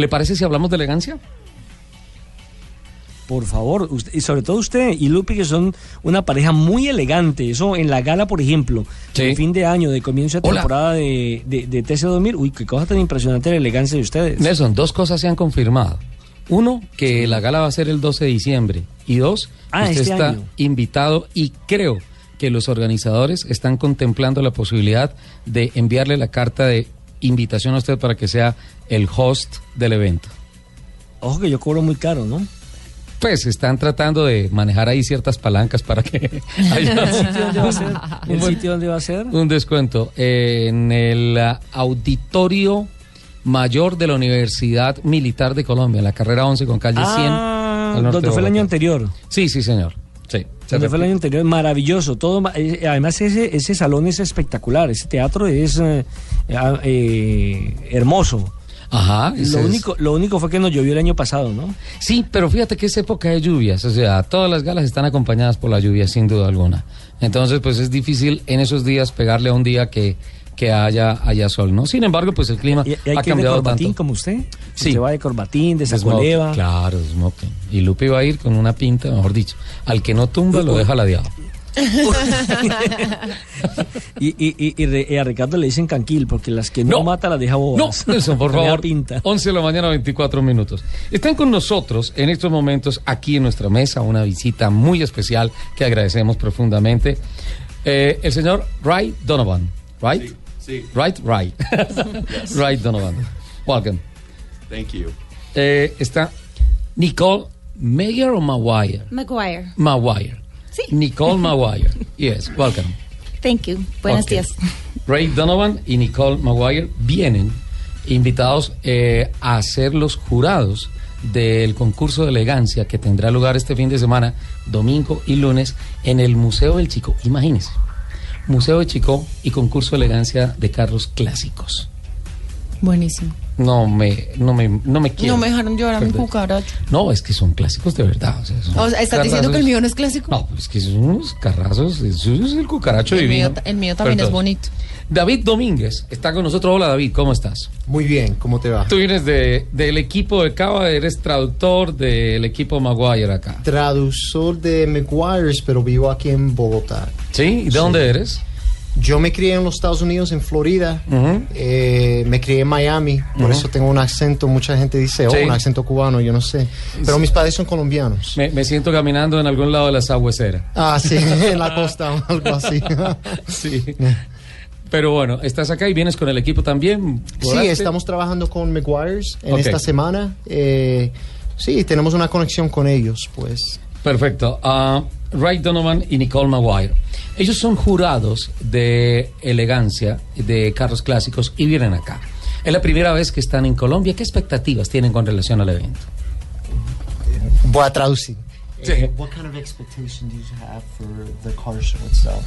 ¿Le parece si hablamos de elegancia? Por favor, usted- y sobre todo usted y Lupi, que son una pareja muy elegante. Eso en la gala, por ejemplo, Sí. fin de año, de comienzo de Hola. temporada de, de, de TC 2000. Uy, qué cosa tan impresionante la elegancia de ustedes. Nelson, dos cosas se han confirmado. Uno, que la gala va a ser el 12 de diciembre. Y dos, Ah, usted este está año. invitado y creo que los organizadores están contemplando la posibilidad de enviarle la carta de invitación a usted para que sea el host del evento. Ojo que yo cobro muy caro, ¿no? Pues están tratando de manejar ahí ciertas palancas para que haya ¿El sitio dónde va a ser? un ¿El buen- sitio dónde va a ser? un descuento en el auditorio mayor de la Universidad Militar de Colombia, en la carrera 11 con calle 100. Ah, al norte donde de fue el año anterior. Sí, sí, señor. Sí. se fue el año anterior, maravilloso. Todo, eh, además, ese, ese salón es espectacular. Ese teatro es eh, ah, eh, hermoso. Ajá. Lo es- único, lo único fue que nos llovió el año pasado, ¿no? Sí, pero fíjate que es época de lluvias, o sea, todas las galas están acompañadas por la lluvia, sin duda alguna. Entonces, pues es difícil en esos días pegarle a un día que, que haya, haya sol, ¿no? Sin embargo, pues el clima Y, y hay ha que ir de cambiado corbatín tanto. como usted. Sí. Se va de corbatín, de sacoleva. Claro, de smoking. Y Lupe va a ir con una pinta, mejor dicho. Al que no tumba, lo deja ladeado. y, y, y, y re- y a Ricardo le dicen canquil, porque las que no, No. mata las deja No, bobas. Nelson, por favor. pinta. 11 de la mañana, 24 minutos. Están con nosotros en estos momentos aquí en nuestra mesa una visita muy especial que agradecemos profundamente. Eh, el señor Ray Donovan. Right? Sí. Right, right. Right Donovan. Welcome. Thank you. Eh, está Nicole Mayer o Maguire? Maguire. Maguire. Sí. Nicole Maguire. Yes, welcome. Thank you. Buenos días. Ray Donovan y Nicole Maguire vienen invitados eh, a ser los jurados del concurso de elegancia que tendrá lugar este fin de semana, domingo y lunes, en el Museo del Chico. Imagínense, Museo de Chico y concurso de elegancia de carros clásicos. Buenísimo. No me, no me, no me quiero. No me dejaron llorar mi perder. cucaracho. No, es que son clásicos de verdad. O sea, son O sea, ¿estás diciendo que el mío no es clásico? No, es que son unos carrazos. Eso es el cucaracho el, divino. mío, el mío también es bonito. David Domínguez está con nosotros. Hola David, ¿cómo estás? Muy bien, ¿cómo te va? Tú vienes de, del equipo de Cava, eres traductor del equipo Maguire acá. Traductor de McGuire's, pero vivo aquí en Bogotá. ¿Sí? ¿Y de dónde eres? Yo me crié en los Estados Unidos, en Florida. Eh, me crié en Miami, por eso tengo un acento. Mucha gente dice, oh, Sí. un acento cubano, yo no sé. Pero mis padres son colombianos. Me, me siento caminando en algún lado de la sabuesera. Ah, sí, en la costa o algo así. Sí. Pero bueno, estás acá y vienes con el equipo también. Sí, estamos trabajando con McGuire's en esta semana. Eh, sí, tenemos una conexión con ellos, pues. Perfecto. Ah, Ray Donovan y Nicole Maguire. Ellos son jurados de elegancia de carros clásicos y vienen acá. Es la primera vez que están en Colombia. ¿Qué expectativas tienen con relación al evento? Voy a traducir. Sí. Eh, what kind of expectation do you have for the car show itself?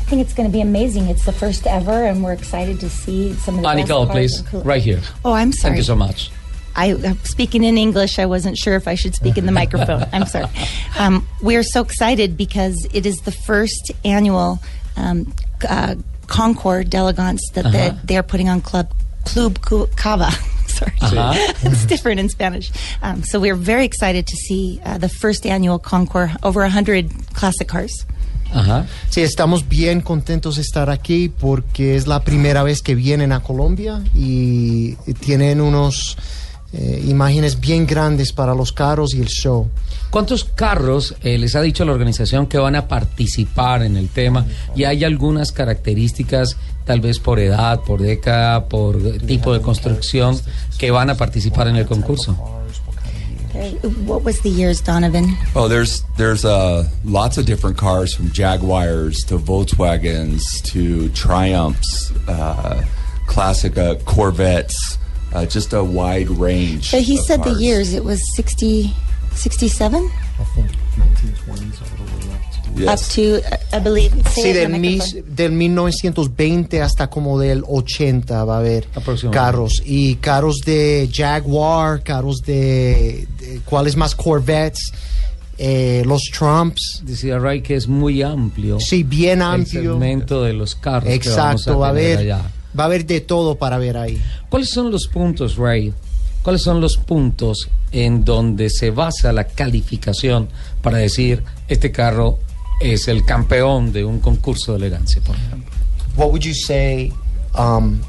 I think it's going to be amazing. It's the first ever, and we're excited to see some of the best Nicole, cars please. cool- Right here. Oh, I'm sorry. Thank you so much. I, I'm speaking in English. I wasn't sure if I should speak in the microphone. I'm sorry. Um, we're so excited because it is the first annual um, uh, Concord d'Elegance that Uh-huh. the, they're putting on Club Club Cava. sorry. Uh-huh. it's different in Spanish. Um, so we're very excited to see uh, the first annual Concord, over 100 classic cars. Ajá. Sí, estamos bien contentos de estar aquí porque es la primera vez que vienen a Colombia y tienen unos eh, imágenes bien grandes para los carros y el show. ¿Cuántos carros eh, les ha dicho la organización que van a participar en el tema? Y hay algunas características, tal vez por edad, por década, por tipo de construcción, que van a participar en el concurso. What was the years, Donovan? Oh, there's there's uh, lots of different cars from Jaguars to Volkswagens to Triumphs, uh, classic uh, Corvettes, uh, just a wide range. But he of said the years. It was 60, 67? I think 1920s way up to Yes. uh, I believe. say Sí, del, the mis- del 1920 hasta como del 80 va a haber carros. Y carros de Jaguar, carros de, de- ¿cuáles más? Corvettes, eh, los Trumps. Decía Ray que es muy amplio Sí, bien el amplio. segmento de los carros que vamos Exacto, a va a haber, allá. va a haber de todo para ver ahí. ¿Cuáles son los puntos, Ray, ¿cuáles son los puntos en donde se basa la calificación para decir este carro es el campeón de un concurso de elegancia, por ejemplo? what would you say um,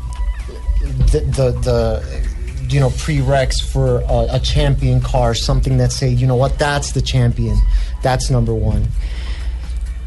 the, the the you know prereqs for a, a champion car something that say you know what that's the champion. That's number one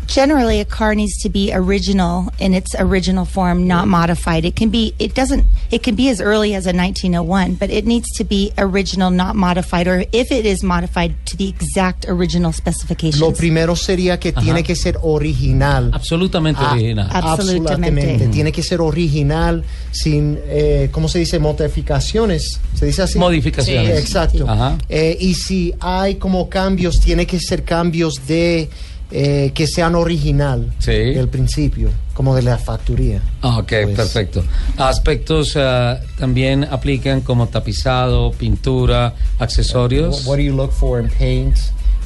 Generally, a car needs to be original in its original form, not modified. It can be, it doesn't, it can be as early as a 1901, but it needs to be original, not modified, or if it is modified, to the exact original specifications. lo primero sería que tiene que ser original Absolutamente Ah, original. Absolutamente. absolutamente tiene que ser original sin eh, cómo se dice modificaciones se dice así Modificaciones. Sí, exacto Ajá. Eh, y si hay como cambios tiene que ser cambios de eh, que sean original Sí. del principio como de la factoría Ah, Ok, Pues- perfecto. Aspectos ah, también aplican como tapizado, pintura, accesorios. What, what do you look for in paint,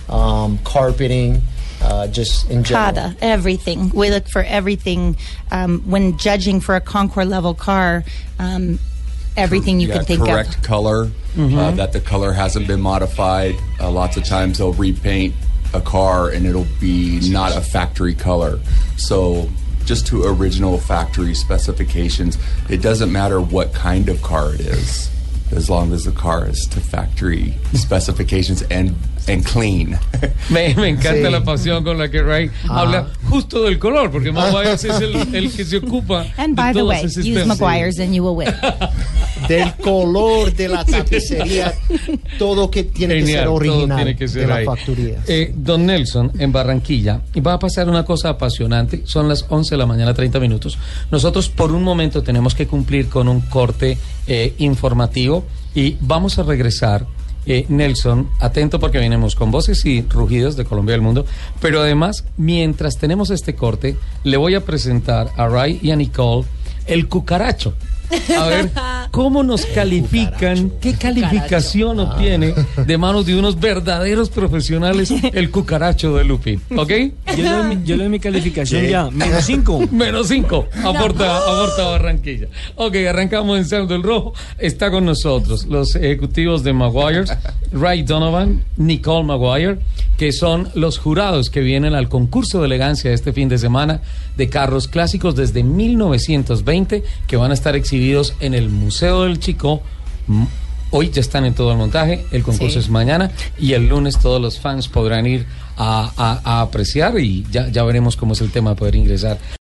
um, carpeting, uh, just in general? Cada, everything. We look for everything um, when judging for a Concours level car. Um, everything you yeah, can think correct of. color, uh, that the color hasn't been modified. Uh, lots of times they'll repaint a car and it'll be not a factory color. So just to original factory specifications. It doesn't matter what kind of car it is, as long as the car is to factory specifications and and clean. Me, me encanta Sí. la pasión con la que Ray Ah. habla justo del color, porque Maguire es el, el que se ocupa And de by the todos way, use temas. McGuire's and you will win. Del color de la tapicería, todo que tiene que Genial, ser todo original tiene que ser de la ahí. factoría. Eh, don Nelson, en Barranquilla, y va a pasar una cosa apasionante, son las 11 de la mañana, 30 minutos. Nosotros por un momento tenemos que cumplir con un corte eh, informativo y vamos a regresar. Eh, Nelson, atento porque venimos con voces y rugidos de Colombia del mundo, pero además, mientras tenemos este corte, le voy a presentar a Ray y a Nicole el cucaracho. A ver, ¿cómo nos califican? ¿Qué calificación obtiene de manos de unos verdaderos profesionales el cucaracho de Lupi? ¿Ok? Yo le doy mi, yo le doy mi calificación ya, menos 5. Menos cinco. Aporta, aporta Barranquilla. Ok, arrancamos en Saldo el Rojo. Está con nosotros los ejecutivos de Maguires, Ray Donovan, Nicole Maguire, que son los jurados que vienen al concurso de elegancia este fin de semana de carros clásicos desde 1920, que van a estar exhibidos en el Museo del Chico. Hoy ya están en todo el montaje, el concurso Sí. es mañana y el lunes todos los fans podrán ir a, a- a apreciar y ya, ya veremos cómo es el tema de poder ingresar